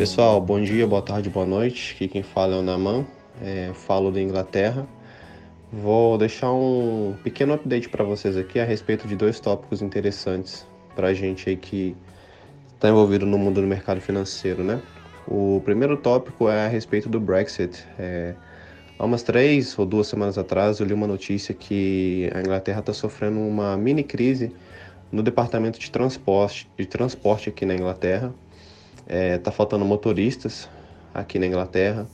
pessoal, bom dia, boa tarde, boa noite. Aqui quem fala é o Naman, é, falo da Inglaterra. Vou deixar um pequeno update para vocês aqui a respeito de dois tópicos interessantes para a gente aí que está envolvido no mundo do mercado financeiro, né? O primeiro tópico é a respeito do Brexit. É, há umas três ou duas semanas atrás eu li uma notícia que a Inglaterra está sofrendo uma mini crise no departamento de transporte, de transporte aqui na Inglaterra é, tá faltando motoristas aqui na Inglaterra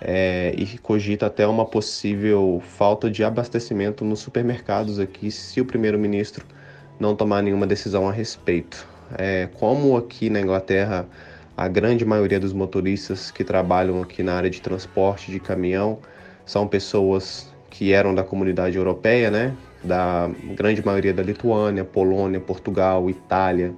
é, e cogita até uma possível falta de abastecimento nos supermercados aqui se o primeiro-ministro não tomar nenhuma decisão a respeito. É, como aqui na Inglaterra a grande maioria dos motoristas que trabalham aqui na área de transporte de caminhão são pessoas que eram da comunidade europeia, né? Da grande maioria da Lituânia, Polônia, Portugal, Itália,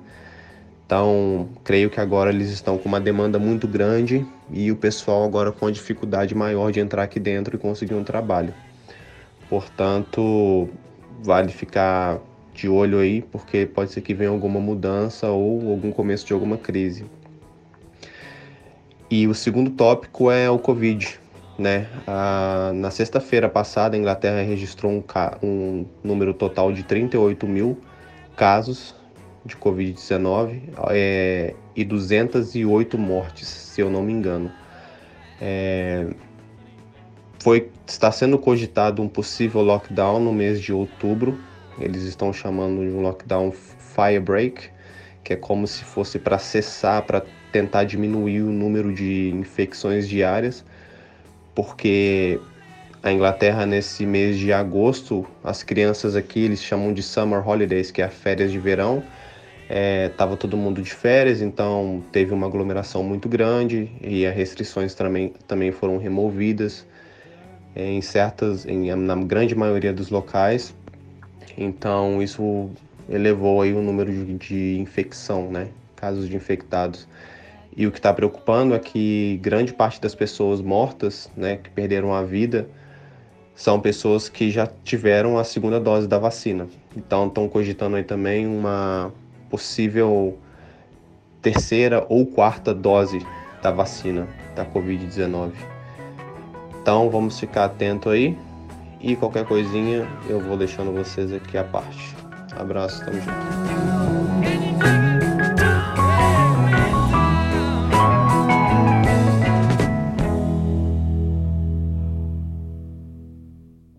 então, creio que agora eles estão com uma demanda muito grande e o pessoal agora com uma dificuldade maior de entrar aqui dentro e conseguir um trabalho. Portanto, vale ficar de olho aí, porque pode ser que venha alguma mudança ou algum começo de alguma crise. E o segundo tópico é o Covid. Né? Ah, na sexta-feira passada, a Inglaterra registrou um, um número total de 38 mil casos de Covid-19 é, e 208 mortes, se eu não me engano. É, foi, está sendo cogitado um possível lockdown no mês de outubro. Eles estão chamando de um lockdown firebreak, que é como se fosse para cessar, para tentar diminuir o número de infecções diárias, porque a Inglaterra nesse mês de agosto, as crianças aqui eles chamam de summer holidays, que é férias de verão, Estava é, todo mundo de férias, então teve uma aglomeração muito grande e as restrições também, também foram removidas é, em certas, em, na grande maioria dos locais. Então isso elevou aí o número de, de infecção, né? Casos de infectados. E o que está preocupando é que grande parte das pessoas mortas, né, que perderam a vida, são pessoas que já tiveram a segunda dose da vacina. Então estão cogitando aí também uma possível terceira ou quarta dose da vacina da Covid-19. Então vamos ficar atento aí e qualquer coisinha eu vou deixando vocês aqui à parte. Abraço, tamo junto.